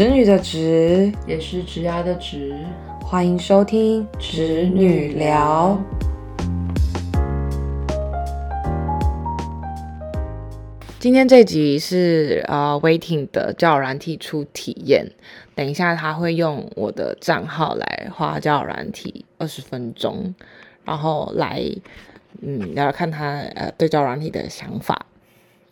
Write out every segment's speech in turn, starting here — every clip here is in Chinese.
侄女的侄，也是侄牙的侄。欢迎收听侄女聊。今天这集是呃 Waiting 的交友软体初体验，等一下他会用我的账号来花交友软体二十分钟，然后来嗯聊聊看他呃对交友软体的想法，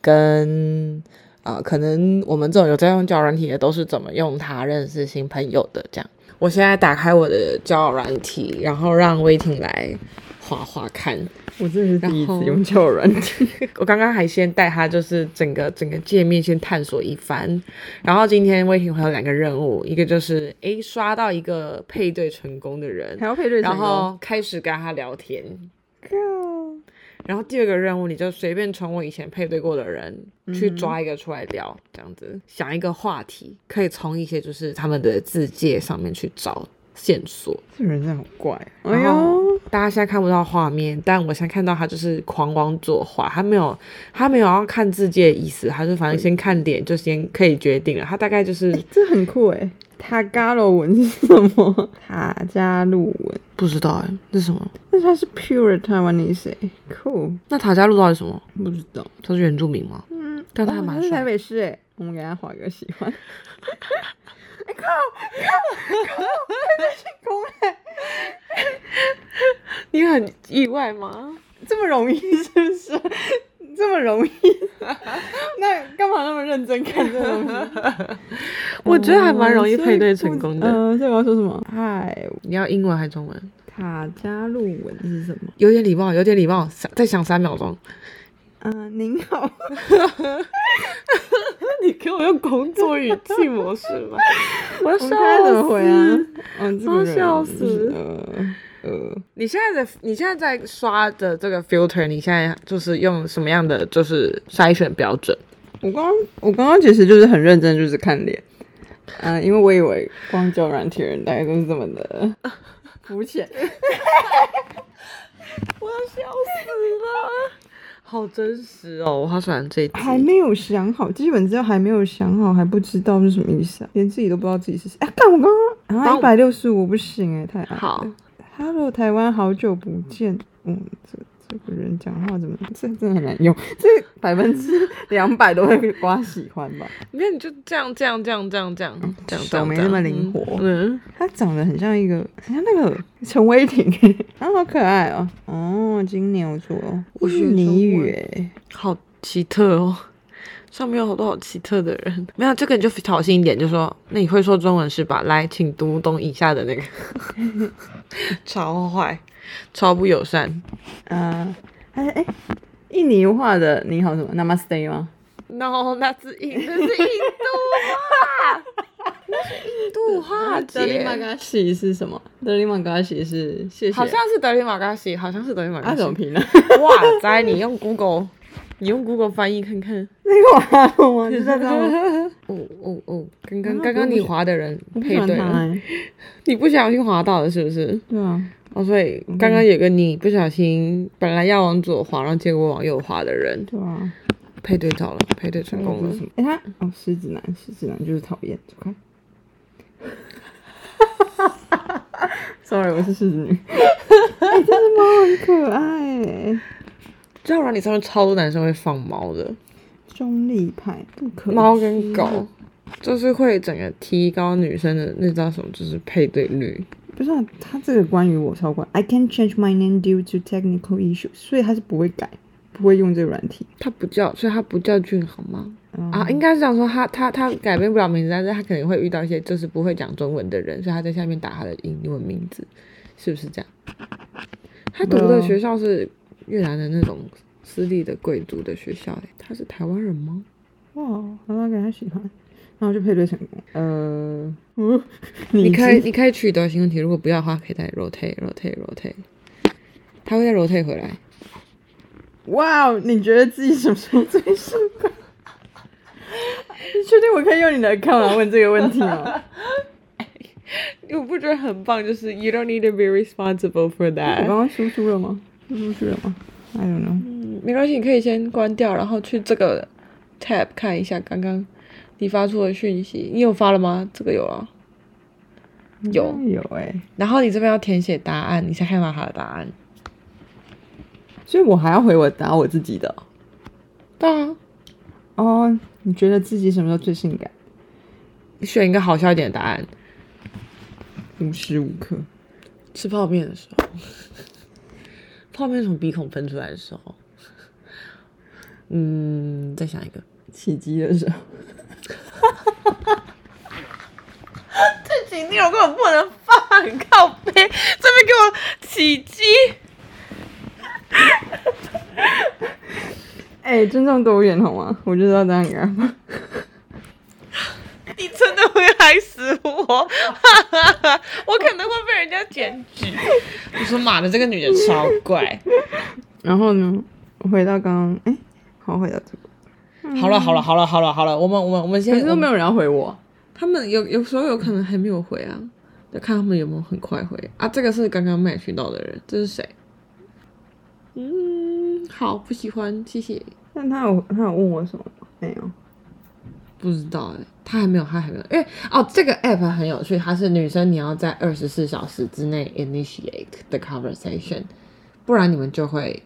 跟呃可能我们这种有在用交友软体的都是怎么用它认识新朋友的这样。我现在打开我的交友软体，然后让 Waiting 来划划看。我真的是第一次用交友软体，我刚刚还先带他，就是整个整个界面先探索一番。然后今天魏婷会有两个任务，一个就是诶刷到一个配对成功的人还，要配对成然。后开始跟他聊天。然后第二个任务，你就随便从我以前配对过的人去抓一个出来聊，这样子想一个话题，可以从一些就是他们的字界上面去找线索。这人真的好怪。哎然后呦，大家现在看不到画面，但我现在看到他就是狂往左滑，他没有他没有要看字界的意思，他就反正先看脸就先可以决定了。他大概就是这很酷哎。塔加罗文是什么？塔加路文，不知道哎，这是什么？但是它是 pure Taiwanese 哎，酷，那塔加路到底什么？不知道。他是原住民吗？嗯，但他还蛮哦是台帅。北市哎，我们给他划个喜欢。哎靠靠靠！成功哎，你很意外吗？这么容易是不是？这么容易？那干嘛那么认真看这东西？我觉得还蛮容易配对成功的。嗯，这个要说什么？嗨，你要英文还是中文？卡加路文是什么？有点礼貌，有点礼貌。三再想三秒钟。嗯、您好，你给我用工作语气模式吗？我要笑死我要笑死就是呃呃，你现在的你现在在刷的这个 filter，你现在就是用什么样的就是筛选标准？我刚我刚刚其实就是很认真，就是看脸。嗯、因为我以为光教软体人大概都是这么的肤浅。我要笑死了，好真实哦！我好喜欢这一集。还没有想好，基本资料还没有想好，还不知道是什么意思啊，连自己都不知道自己是谁。哎、看我刚刚，然帮我后一百六十五不行哎、太矮了。好，Hello，台湾好久不见。嗯，这这个人讲话怎么 这真的很难用？这百分之两百都会刮喜欢吧？你看你就这样这样这样这样这样这样，手没那么灵活嗯，他长得很像一个，很像那个陈伟霆，他 好可爱哦。哦，金牛座，我学印尼中语文诶，好奇特哦。上面有好多好奇特的人，没有这个你就挑衅一点，就说那你会说中文是吧？来，请读懂以下的那个，超坏，超不友善。嗯，哎哎，印尼话的你好什么？Namaste 吗？No，那是印，那是印度话，那是印度话德里马姐，嘎西是什么？德里马嘎西是谢谢。好像是德里马嘎西，好像是德里马嘎西啊怎。么拼呢？哇塞，你用 Google，你用 Google 翻译看看。那个我还懂吗？你知道吗？哦哦哦，刚刚啊刚刚你滑的人配对了。你不小心滑到了是不是？对啊，哦，所以刚刚有个你不小心本来要往左滑，然后结果往右滑的人对啊。配对到了，配对成功了。哎、他哦，狮子男，狮子男就是讨厌，走开。Sorry，我是狮子女。哎、这只猫很可爱哎，交友软体上面超多男生会放猫的，中立派不可猫跟狗，就是会整个提高女生的那叫什么，就是配对率。不是、啊、他这个关于我超关，I can change my name due to technical issues，所以他是不会改，不会用这个软体。他不叫，所以他不叫俊好吗？嗯啊，应该是这样说，他他他改变不了名字，但是他肯定会遇到一些就是不会讲中文的人，所以他在下面打他的英文名字，是不是这样？他读的学校是越南的那种私立的贵族的学校、欸，他是台湾人吗？哇，好吧，给他喜欢，然后就配对成功。呃，嗯，你可以你可以取得新问题，如果不要的话，可以再 rotate rotate rotate，他会再 rotate 回来。哇哦，你觉得自己什么时候最适合？你确定我可以用你的 account 来问这个问题吗？我不觉得很棒，就是 you don't need to be responsible for that 刚。刚输出了吗？输出去了吗？I don't know。嗯没关系，你可以先关掉，然后去这个 tab 看一下刚刚你发出的讯息，你有发了吗？这个有啊。有有哎、然后你这边要填写答案，你才看到他的答案。所以我还要回我答我自己的对啊，哦。你觉得自己什么时候最性感？选一个好笑一点的答案。无时无刻。吃泡面的时候，泡面从鼻孔喷出来的时候，嗯，再想一个。起鸡的时候。这几内容根本不能放，很靠背，这边给我起鸡。哎、尊重多元好吗？我就知道这样给他放。你真的会害死我，我可能会被人家检举。我说妈的，这个女的超怪。然后呢，回到刚刚，哎、好，回到这个，好了好了好了好了好了，我们我们我们可先是都没有人要回我。他们有有时候有可能还没有回啊，就看他们有没有很快回啊。这个是刚刚 match 到的人，这是谁？嗯，好，不喜欢，谢谢。但他有他有问我什么吗？没有。不知道哎、他还没有，他还没有，因为哦，这个 app 很有趣，它是女生你要在二十四小时之内 initiate the conversation，不然你们就会，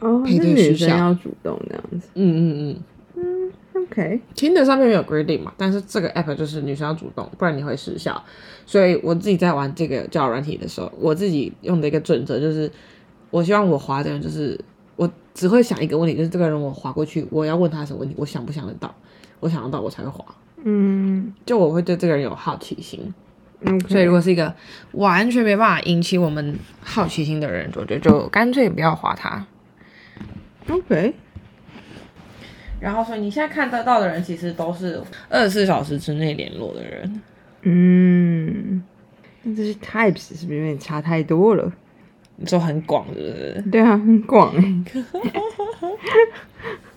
哦，配是女对时效生要主动这样子。嗯嗯嗯。OK，听的上面没有规定嘛，但是这个 app 就是女生要主动，不然你会失效。所以我自己在玩这个交友软体的时候，我自己用的一个准则就是，我希望我滑的人就是我只会想一个问题，就是这个人我滑过去，我要问他什么问题，我想不想得到，我想得到我才会滑，嗯就我会对这个人有好奇心。，OK，所以如果是一个完全没办法引起我们好奇心的人，我觉得就干脆不要滑他。OK，然后，所以你现在看得到的人，其实都是二十四小时之内联络的人。嗯，那这些 types 是不是有点差太多了？你说很广，是不是？对啊，很广哎。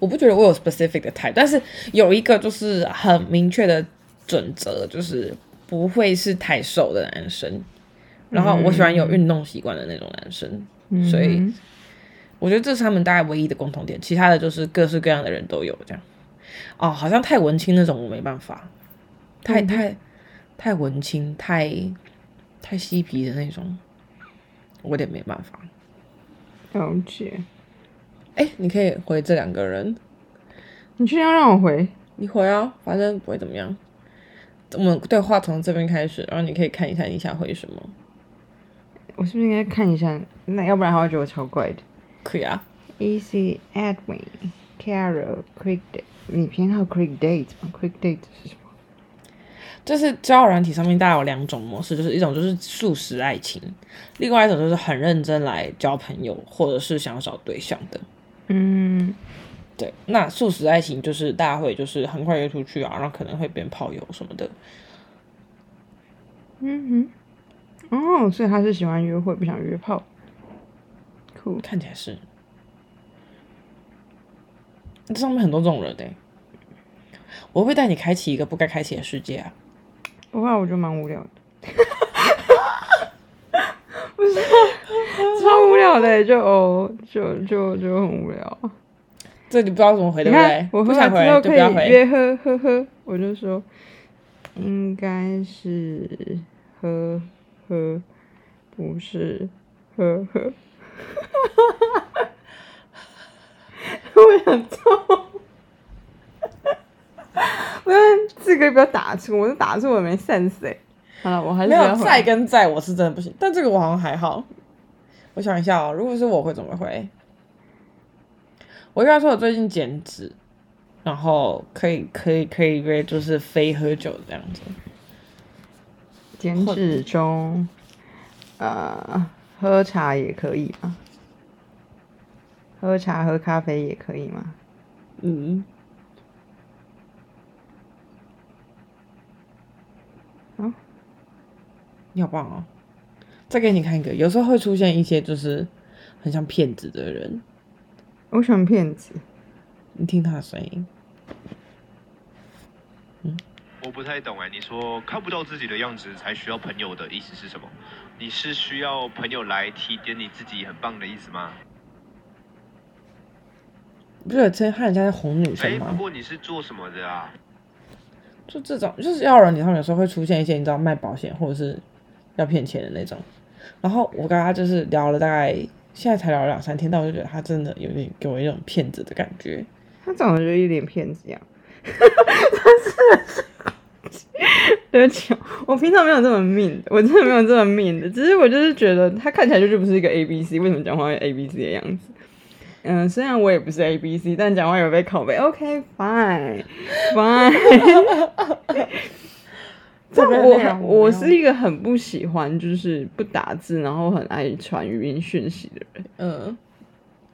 我不觉得我有 specific 的 type，但是有一个就是很明确的准则，就是不会是太瘦的男生。然后我喜欢有运动习惯的那种男生，所以嗯我觉得这是他们大概唯一的共同点。其他的就是各式各样的人都有这样。哦，好像太文青那种我没办法，太太太文青，太太嬉皮的那种，我有点没办法。了解。哎，你可以回这两个人，你确定要让我回？你回啊，反正不会怎么样。我们对话从这边开始，然后你可以看一下你想回什么，我是不是应该看一下？那要不然他会觉得我超怪的。可以啊。Easy Edwin Carol Quick Date，你偏好 Quick Date 吗？Quick Date 是什么？就是交友软体上面大概有两种模式，就是一种就是速食爱情，另外一种就是很认真来交朋友或者是想要找对象的。嗯，对，那素食爱情就是大家会就是很快约出去啊，然后可能会变炮友什么的。嗯哼，哦，所以他是喜欢约会，不想约炮。酷，看起来是，这上面很多这种人的、我会带你开启一个不该开启的世界啊！不过我觉得蛮无聊的。不是，超无聊的，就哦，就就就很无聊。这你不知道怎么回，对不对？我不想回就不要回。以约喝喝喝，我就说应该是喝喝，不是喝喝。我想揍。我看这个不要打错，我是打错我没 sense 哎。好了，我还是没有不要回在跟在，我是真的不行。但这个我好像还好。我想一下哦，如果是我会怎么回？我跟他说我最近减脂，然后可以可以可以约就是非喝酒这样子。减脂中，呃，喝茶也可以吗？喝茶喝咖啡也可以吗？嗯，好，你好棒哦！再给你看一个，有时候会出现一些就是很像骗子的人，我喜欢骗子。你听他的声音，嗯我不太懂哎，你说看不到自己的样子才需要朋友的意思是什么？你是需要朋友来提点你自己很棒的意思吗？不是称喊人家是哄女哎、生吗不？过你是做什么的啊？就这种，就是要人，他们有时候会出现一些你知道卖保险或者是要骗钱的那种。然后我跟他就是聊了大概，现在才聊了两三天，但我就觉得他真的有点给我一种骗子的感觉。他长得就一脸骗子样。但是，对不起，我平常没有这么命的，我真的没有这么命的，只是我就是觉得他看起来就是不是一个 A B C，为什么讲话会 A B C 的样子？嗯，虽然我也不是 A B C，但讲话有被拷贝。OK，fine，fine。但我很我是一个很不喜欢就是不打字，然后很爱传语音讯息的人，嗯，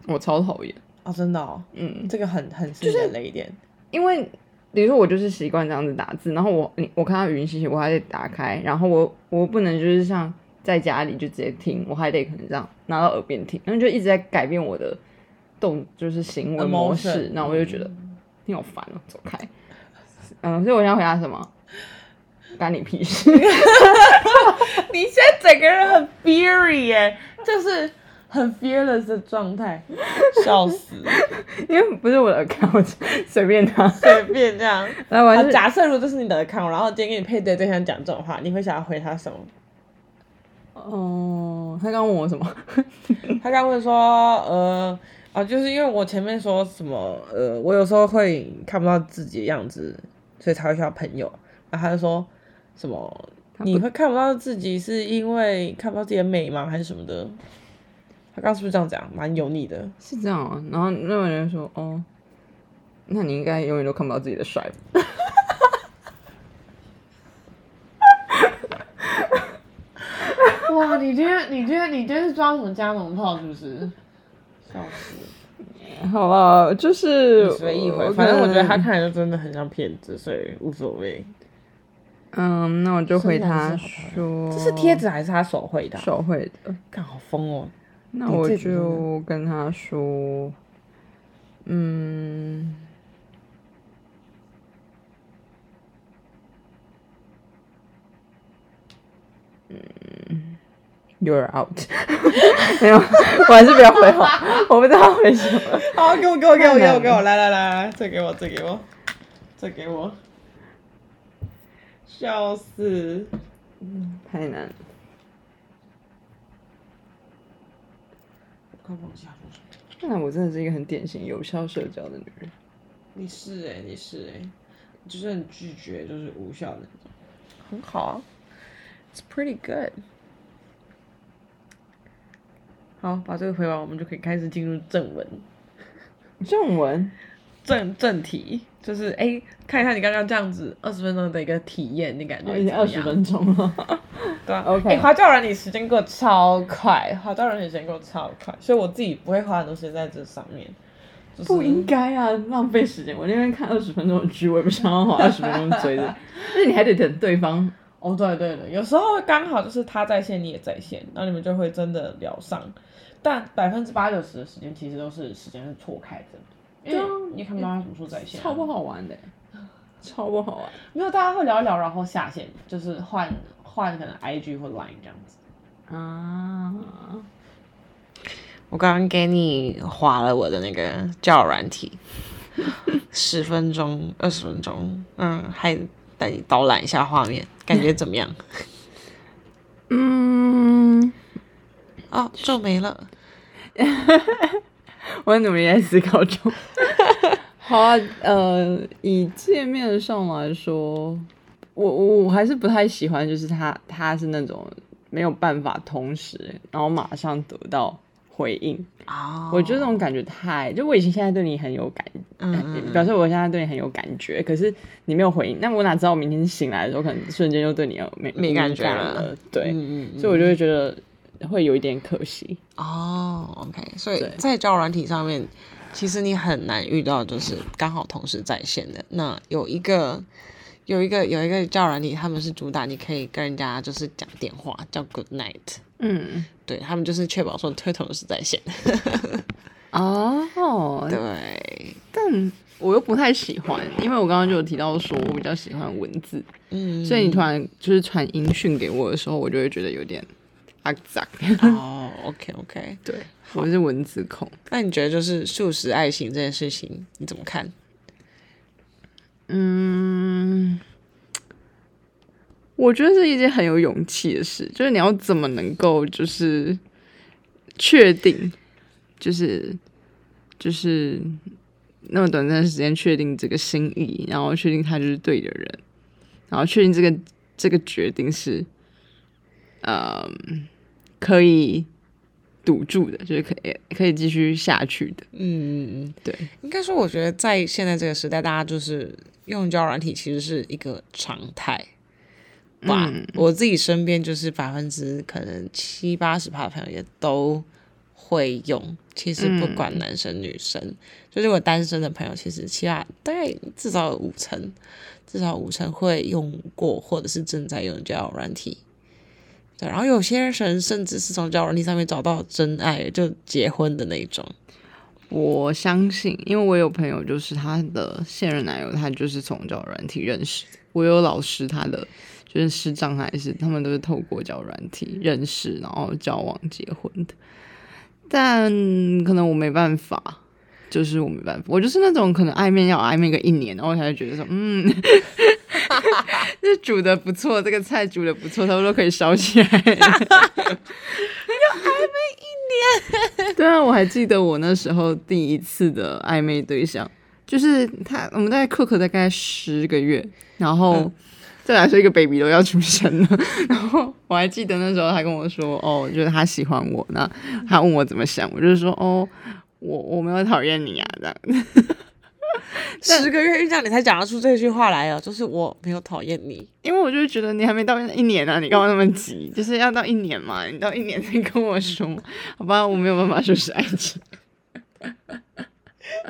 我超讨厌。啊，真的哦，嗯，这个很很是你的雷点。因为比如说我就是习惯这样子打字，然后我你我看到语音信息，我还得打开，然后我我不能就是像在家里就直接听，我还得可能这样拿到耳边听，然后就一直在改变我的动就是行为模式 Emotion，那我就觉得你好烦哦，走开。嗯，所以我想回答什么？干你屁事！你现在整个人很 fury 耶，就是很 fearless 的状态，笑死，因为不是我的 account，随便他。随便这样。好，来我假设如果这是你的 account，然后今天给你配对对象讲这种话，你会想要回他什么？哦，他刚刚问我什么？他刚问说，呃，啊，就是因为我前面说什么，呃，我有时候会看不到自己的样子，所以才会需要朋友。然后他就说什么，你会看不到自己是因为看不到自己的美吗，还是什么的？他刚刚是不是这样讲？蛮油腻的。是这样啊。然后那个人说，哦，那你应该永远都看不到自己的帅吧。哇，你今天你今天你今天是装什么加农炮是不是？笑死！好了，就是随意回，反正我觉得他看起来就真的很像骗子，所以无所谓。嗯，那我就回他说，这是贴纸还是他手绘的啊、手绘的。看好疯哦！那我就跟他说，嗯，嗯，You're out。没有，我还是不要回话，我不知道回什么。好，给我，给我，给我，给我，给我，来来来来，这给我，再给我，再给我，笑死！太难了。快放下，看来我真的是一个很典型有效社交的女人。你是哎、你是哎、就是很拒绝，就是无效的那种，很好啊，It's pretty good。好，把这个回完，我们就可以开始进入正文。正文，正正题就是哎、看一下你刚刚这样子二十分钟的一个体验，你感觉哦已经二十分钟了。对啊 OK 哎、华教软体时间过得超快，华教软体时间过得超快，所以我自己不会花很多时间在这上面。就是、不应该啊，浪费时间。我那边看二十分钟的剧，我也不想要花 二十分钟追的，而且你还得等对方。哦，对对对，有时候刚好就是他在线，你也在线，然后你们就会真的聊上。但百分之八九十的时间其实都是时间是错开的，因对你看不到他什么时候在线啊、超不好玩的，超不好玩。没有，大家会聊一聊，然后下线，就是换换可能 IG 或 Line 这样子。啊，我刚刚给你划了我的那个叫软体，十分钟、二十分钟，嗯，还带你导览一下画面，感觉怎么样？嗯，哦，就没了。我很努力在思考中。好啊，呃，以界面上来说，我我我还是不太喜欢，就是他他是那种没有办法同时，然后马上得到回应。哦我觉得这种感觉太，就我以前现在对你很有感，嗯呃表示我现在对你很有感觉，可是你没有回应，那我哪知道我明天醒来的时候，可能瞬间就对你有没没感觉了了？对，嗯嗯所以我就会觉得会有一点可惜。哦，OK，所以在交友软体上面，其实你很难遇到就是刚好同时在线的。那有一个有一个有一个交友软体，他们是主打你可以跟人家就是讲电话，叫 Good Night。嗯，对他们就是确保说推同时在线。哦，对，但我又不太喜欢，因为我刚刚就有提到说我比较喜欢文字，嗯，所以你突然就是传音讯给我的时候，我就会觉得有点阿杂。哦，OK OK，对，我是文字控。那你觉得就是素食爱情这件事情，你怎么看？嗯，我觉得是一件很有勇气的事，就是你要怎么能够就是确定，就是就是那么短暂的时间确定这个心意，然后确定他就是对的人，然后确定这个这个决定是，嗯，可以堵住的，就是可以可以继续下去的。嗯嗯，对，应该说，我觉得在现在这个时代，大家就是用交友软体其实是一个常态吧。嗯我自己身边就是百分之可能七八十趴的朋友也都会用。其实不管男生女生，就是我单身的朋友，其实起码大概至少有五成，至少五成会用过或者是正在用交友软体。对，然后有些人甚至是从交友软件上面找到真爱，就结婚的那种。我相信，因为我有朋友，就是他的现任男友，他就是从交友软体认识。我有老师，他的就是师长还是他们都是透过交友软体认识，然后交往结婚的。但可能我没办法，就是我没办法，我就是那种可能暧昧要暧昧个一年，然后我才会觉得说，嗯，这煮的不错，这个菜煮的不错，他们都可以烧起来又暧昧一年。对啊，我还记得我那时候第一次的暧昧对象，就是他，我们大概 cook 大概十个月，然后再来说一个 baby 都要出生了，然后我还记得那时候他跟我说，哦，就是他喜欢我，那他问我怎么想，我就是说，哦，我我没有讨厌你啊，这样。十个月遇到你才讲得出这句话来哦，就是我没有讨厌你。因为我就是觉得你还没到一年啊，你干嘛那么急？就是要到一年嘛，你到一年再跟我说，好吧，我没有办法说是爱情。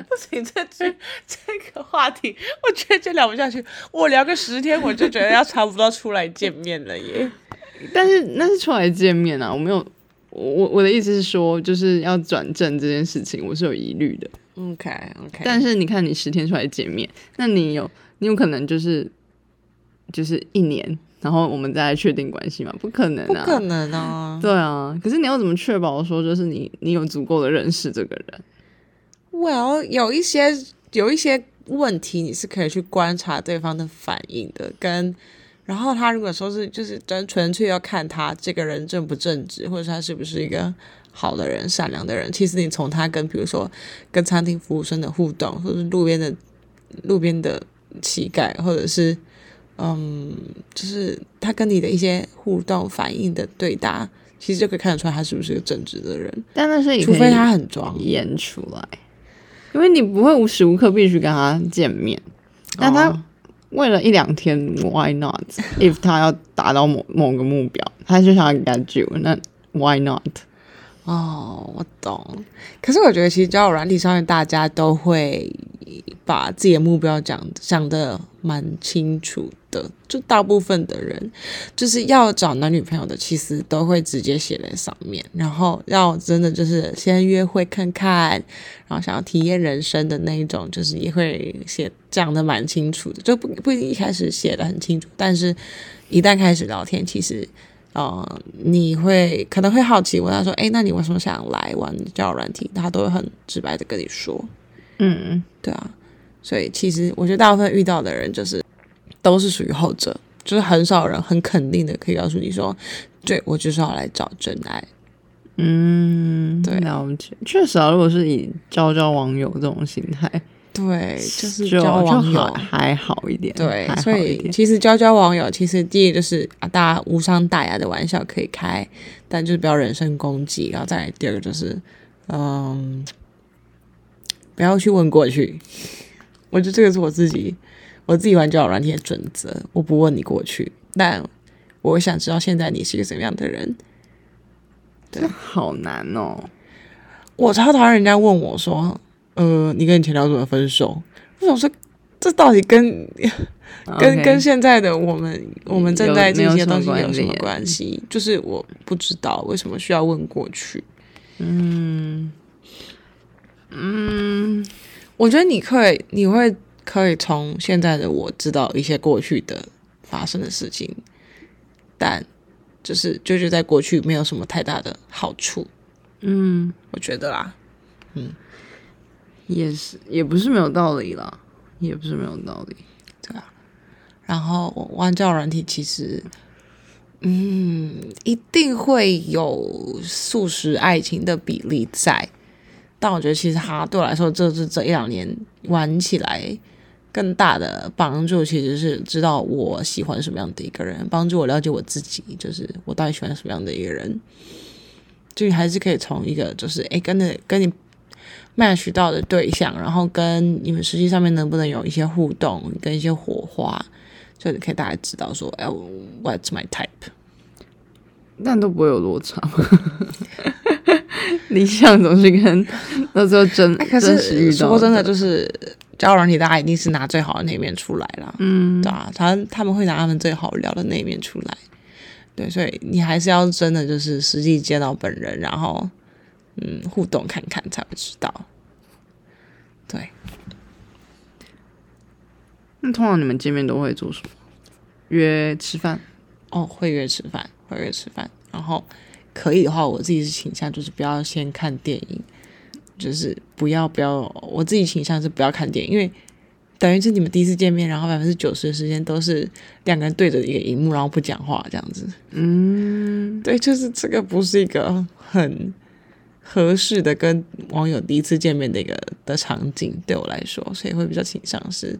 不行，这句这个话题，我觉得就聊不下去。我聊个十天，我就觉得要差不多出来见面了耶。但是那是出来见面啊，我没有，我我我的意思是说，就是要转正这件事情，我是有疑虑的。OK OK，但是你看，你十天出来见面，那你有你有可能就是就是一年，然后我们再来确定关系吗？不可能啊，不可能啊。对啊，可是你要怎么确保说，就是你你有足够的认识这个人？Well，有一些有一些问题，你是可以去观察对方的反应的，跟然后他如果说是就是单纯粹要看他这个人正不正直，或者他是不是一个好的人、善良的人，其实你从他跟比如说跟餐厅服务生的互动，或者是路边的路边的乞丐，或者是嗯，就是他跟你的一些互动反应的对答，其实就可以看得出来他是不是个正直的人，但那是除非他很装。演出来，因为你不会无时无刻必须跟他见面，但他哦为了一两天，Why not？If 他要达到某某个目标，他就想要 get you，那 Why not？哦，我懂。可是我觉得，其实交友软体上面，大家都会把自己的目标讲讲的蛮清楚的。就大部分的人，就是要找男女朋友的，其实都会直接写在上面。然后要真的就是先约会看看，然后想要体验人生的那一种，就是也会写讲的蛮清楚的。就不不一定一开始写的很清楚，但是一旦开始聊天，其实。呃，你会可能会好奇问他说：“哎，那你为什么想来玩交友软体？”他都会很直白的跟你说，嗯，对啊。所以其实我觉得大部分遇到的人就是都是属于后者，就是很少人很肯定的可以告诉你说：“对我就是要来找真爱。嗯，对了解。确实啊，如果是以交交网友这种心态，”对，就是交网友还。还好一点，对所以。其实交交网友，其实第一个就是啊，大家无伤大雅的玩笑可以开，但就是不要人身攻击。然后再来第二个就是，嗯，不要去问过去。我觉得这个是我自己我自己玩交友软体的准则，我不问你过去，但我想知道现在你是一个什么样的人。对好难哦。我超讨厌人家问我说，呃，你跟你前男友怎么分手？我想说，这到底跟跟跟现在的我们我们正在这些东西有什么关系？就是我不知道为什么需要问过去。嗯嗯，我觉得你可以，你会可以从现在的我知道一些过去的发生的事情，但就是就就在过去没有什么太大的好处，嗯，我觉得啦。也是，也不是没有道理啦，也不是没有道理。对啊然后玩交友软体其实，嗯，一定会有素食爱情的比例在，但我觉得其实它对我来说，这是这一两年玩起来更大的帮助，其实是知道我喜欢什么样的一个人，帮助我了解我自己，就是我到底喜欢什么样的一个人。就你还是可以从一个就是哎跟着跟你 match 到的对象，然后跟你们实际上面能不能有一些互动，跟一些火花，就你可以大概知道说，哎，what's my type。但都不会有落差。理想总是跟那时候真哎，可真实遇到是说真的，就是交友软体，大家一定是拿最好的那一面出来啦。嗯，对啊，他他们会拿他们最好聊的那一面出来。对，所以你还是要真的就是实际见到本人，然后嗯互动看看才会知道。对，那通常你们见面都会做什么？约吃饭？哦，会约吃饭，会约吃饭，然后可以的话，我自己是倾向就是不要先看电影，就是不要不要，我自己倾向是不要看电影，因为等于是你们第一次见面，然后百分之九十的时间都是两个人对着一个荧幕，然后不讲话这样子。嗯，对，就是这个不是一个很合适的跟网友第一次见面的一个的场景，对我来说，所以会比较倾向是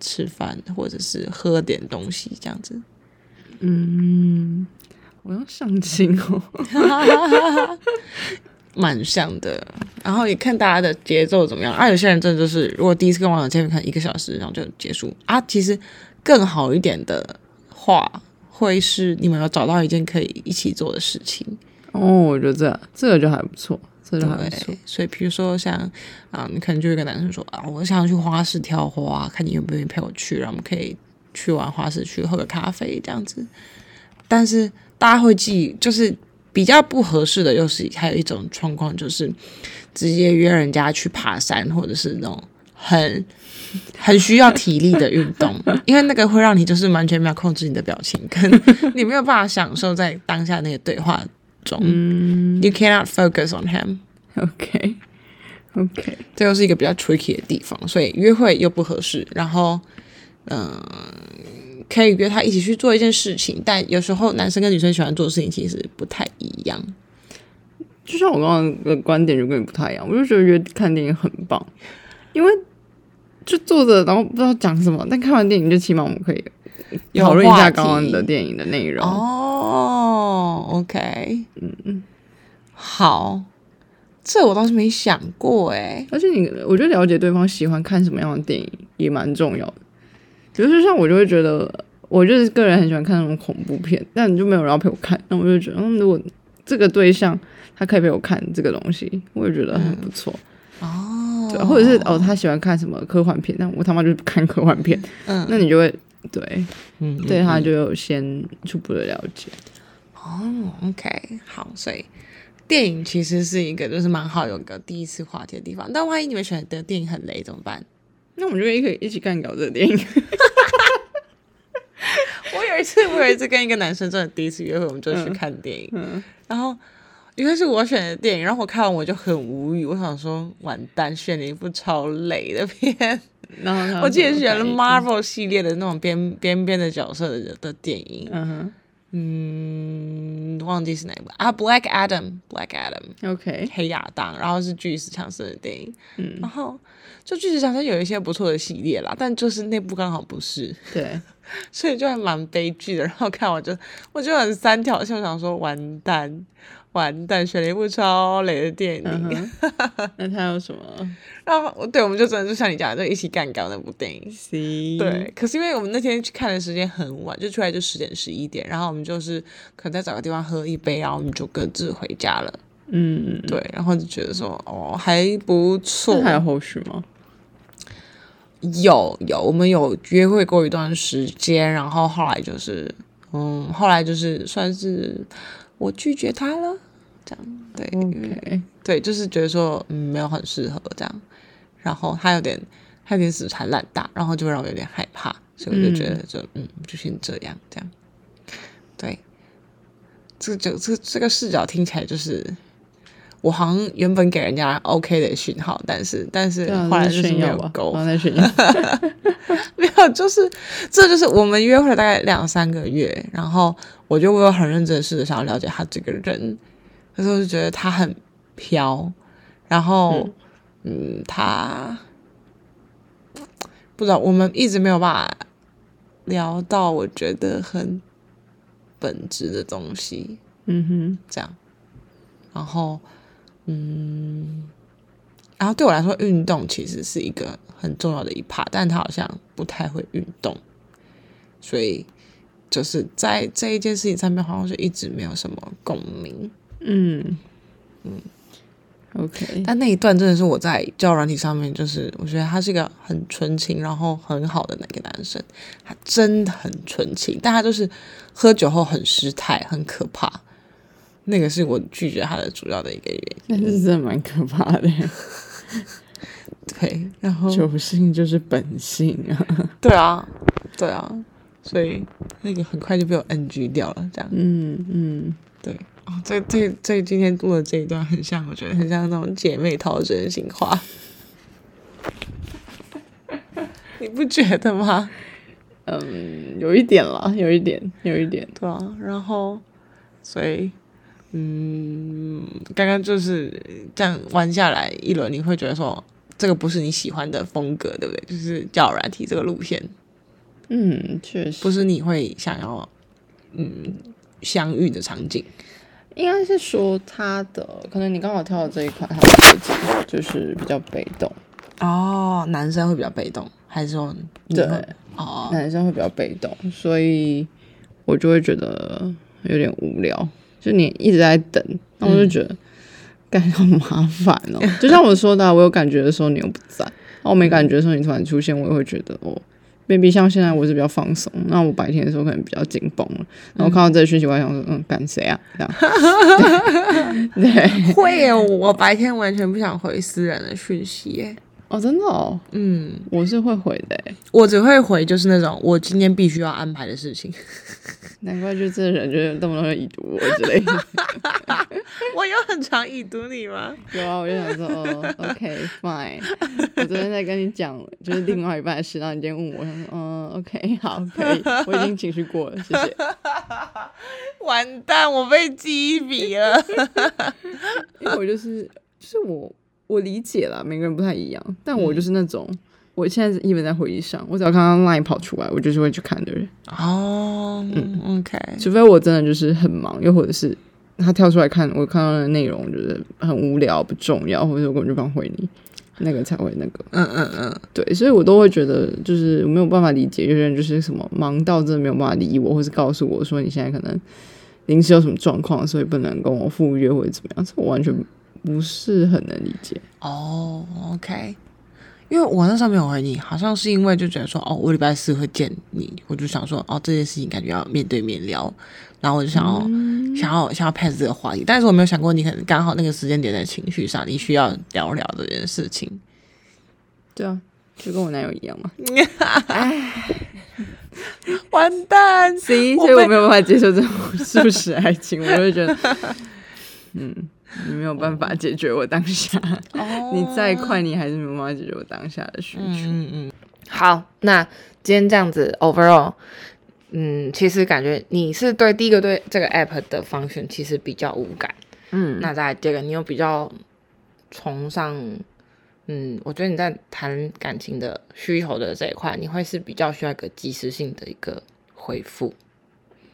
吃饭或者是喝点东西这样子。嗯，我要相亲哦。蛮像的，然后也看大家的节奏怎么样。啊，有些人真的就是，如果第一次跟网友见面，可能一个小时，然后就结束啊。其实更好一点的话，会是你们要找到一件可以一起做的事情。哦，我觉得这这个就还不错，这个就还不错。，所以比如说像啊，你可能就有一个男生说啊，我想去花市挑花，看你愿不愿意陪我去，然后我们可以去玩花市，去喝个咖啡这样子。但是大家会记，就是比较不合适的，又是还有一种状况，就是直接约人家去爬山，或者是那种很很需要体力的运动，因为那个会让你就是完全没有控制你的表情，跟 你没有办法享受在当下那个对话中。嗯 You cannot focus on him。，OK OK，这又是一个比较 tricky 的地方，所以约会又不合适。然后，嗯、可以约他一起去做一件事情，但有时候男生跟女生喜欢做的事情其实不太一样。就像我刚刚的观点就跟你不太一样，我就觉得约看电影很棒，因为就坐着然后不知道讲什么，但看完电影就起码我们可以有讨论一下刚刚的电影的内容。哦，OK，嗯，好，这我倒是没想过哎。而且你，我觉得了解对方喜欢看什么样的电影也蛮重要的。比如说像我就会觉得，我就是个人很喜欢看那种恐怖片，但你就没有人要陪我看，那我就觉得，嗯，如果这个对象他可以陪我看这个东西，我也觉得很不错。哦，对，或者是哦，他喜欢看什么科幻片，那我他妈就是不看科幻片，嗯那你就会对嗯，对他就有先初步的了解。哦，OK，好，所以电影其实是一个就是蛮好有个第一次话题的地方。但万一你们选的电影很雷怎么办？那我们就可以一起干搞这个电影。我有一次，我有一次跟一个男生真的第一次约会，我们就去看电影，嗯然后因为是我选的电影，然后我看完我就很无语，我想说完蛋，选了一部超雷的片。然后我记得选了 Marvel 系列的那种边边边的角色的的电影，嗯哼。嗯，忘记是哪一部。啊，Black Adam，Black Adam，，OK，黑亚当，然后是巨石强森的电影，嗯。然后就巨石强森有一些不错的系列啦，但就是那部刚好不是。对，所以就还蛮悲剧的。然后看我就我就很三条线，想说完蛋完蛋，选了一部超雷的电影。那他有什么然后对我们就真的就像你讲的，就一起干掉那部电影。对，可是因为我们那天去看的时间很晚，就出来就十点十一点，然后我们就是可能再找个地方喝一杯，然后我们就各自回家了。嗯，对，然后就觉得说哦还不错，还有后续吗？有有，我们有约会过一段时间，然后后来就是，嗯，后来就是算是我拒绝他了，这样对，对，就是觉得说嗯没有很适合这样，然后他有点他有点死缠烂打，然后就让我有点害怕，所以我就觉得就嗯就先这样这样，对，这个这这这个视角听起来就是。我好像原本给人家 OK 的讯号，但是但是后来就是没有勾，好在炫耀。没有，就是这就是我们约会了大概两三个月，然后我就我有很认真的试着想要了解他这个人，可是我就觉得他很飘，然后嗯他不知道我们一直没有办法聊到我觉得很本质的东西，嗯哼这样，然后嗯，然后对我来说，运动其实是一个很重要的一 part，但他好像不太会运动，所以就是在这一件事情上面，好像就一直没有什么共鸣。哼，嗯嗯，OK，但那一段真的是我在交友软体上面，就是我觉得他是一个很纯情，然后很好的那个男生，他真的很纯情，但他就是喝酒后很失态，很可怕。那个是我拒绝他的主要的一个原因。但是真的蛮可怕的。对，然后酒性 就是本性啊。对啊，对啊，所以那个很快就被我 NG 掉了，这样。嗯嗯，对，哦，这这这今天录的这一段很像，我觉得很像那种姐妹淘真心话，你不觉得吗？嗯，有一点啦，有一点，有一点。对啊，然后所以嗯，刚刚就是这样玩下来一轮，你会觉得说这个不是你喜欢的风格，对不对？就是交友软体这个路线，嗯，确实不是你会想要嗯相遇的场景。应该是说他的，可能你刚好跳的这一款，他的设计就是比较被动，哦，男生会比较被动，还是说对哦？男生会比较被动，所以我就会觉得有点无聊。就你一直在等，那我就觉得感觉好麻烦哦。就像我说的啊、我有感觉的时候你又不在，那我没感觉的时候你突然出现，我也会觉得哦。Maybe 像现在我是比较放松，那我白天的时候可能比较紧绷了，然后看到这个讯息，我还想说，嗯，干谁啊？这样 对，对会耶，我白天完全不想回私人的讯息耶。哦，真的哦，嗯，我是会回的欸，我只会回就是那种我今天必须要安排的事情。难怪就这人就是动不动就已读我之类的。我有很常已读你吗？有啊，我就想说，哦，OK，fine。我昨天在跟你讲，就是另外一半的事，然后你今天问我，我想说，嗯，OK，好，可以，我已经情绪过了，谢谢。完蛋，我被记一笔了。因为我就是，就是我，我理解了，每个人不太一样，但我就是那种，我现在是一直在回忆上，我只要看到 line 跑出来，我就是会去看的人，哦，嗯，OK，除非我真的就是很忙，又或者是他跳出来看，我看到的内容就是很无聊、不重要，或者我根本就不想回你，那个才会那个。嗯嗯嗯，对，所以我都会觉得，就是没有办法理解有些人就是什么忙到真的没有办法理我，或是告诉我说你现在可能临时有什么状况，所以不能跟我赴约或者怎么样，这我完全不是很能理解。哦，OK。因为我那时候没有回你，好像是因为就觉得说，哦，我礼拜四会见你，我就想说，哦，这件事情感觉要面对面聊，然后我就想要、想要想要 pass 这个话题，但是我没有想过你可能刚好那个时间点在情绪上，你需要聊聊这件事情。对啊，就跟我男友一样嘛。完蛋，所以所以我没有办法接受这种 速食爱情，我就会觉得，嗯，你没有办法解决我当下，你再快，你还是没有办法解决我当下的需求。嗯嗯，好，那今天这样子 overall，嗯，其实感觉你是对第一个对这个 app 的 function 其实比较无感，嗯，那再来第二个，你有比较崇尚，嗯，我觉得你在谈感情的需求的这一块，你会是比较需要一个及时性的一个回复。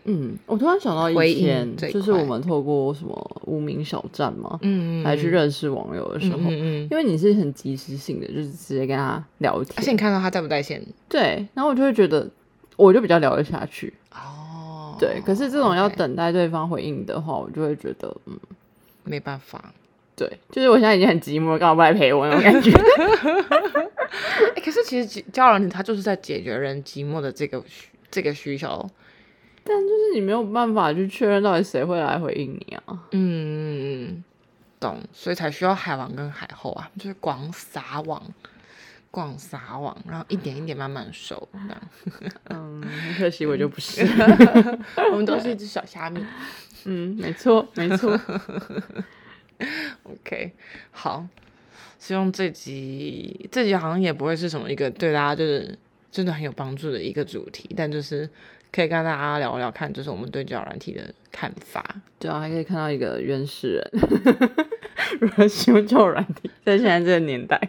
嗯，我突然想到以前就是我们透过什么无名小站嘛，嗯来去认识网友的时候，嗯嗯嗯因为你是很及时性的，就是直接跟他聊天，而且你看到他在不在线？对，然后我就会觉得，我就比较聊得下去。哦，对，可是这种要等待对方回应的话，我就会觉得，嗯，没办法。对，就是我现在已经很寂寞了，干嘛不来陪我那种感觉？哎、可是其实交交友软体它就是在解决人寂寞的这个这个需求。但就是你没有办法去确认到底谁会来回应你啊。嗯，懂，所以才需要海王跟海后啊，就是广撒网，广撒网，然后一点一点慢慢收，这样。嗯，很可惜我就不是。我们都是一只小虾米。嗯，没错，没错。OK，好，希望这集这集好像也不会是什么一个对大家就是真的很有帮助的一个主题，但就是可以跟大家聊聊看，就是我们对交友软体的看法。对啊，还可以看到一个原始人，如何使用交友软体，在现在这个年代。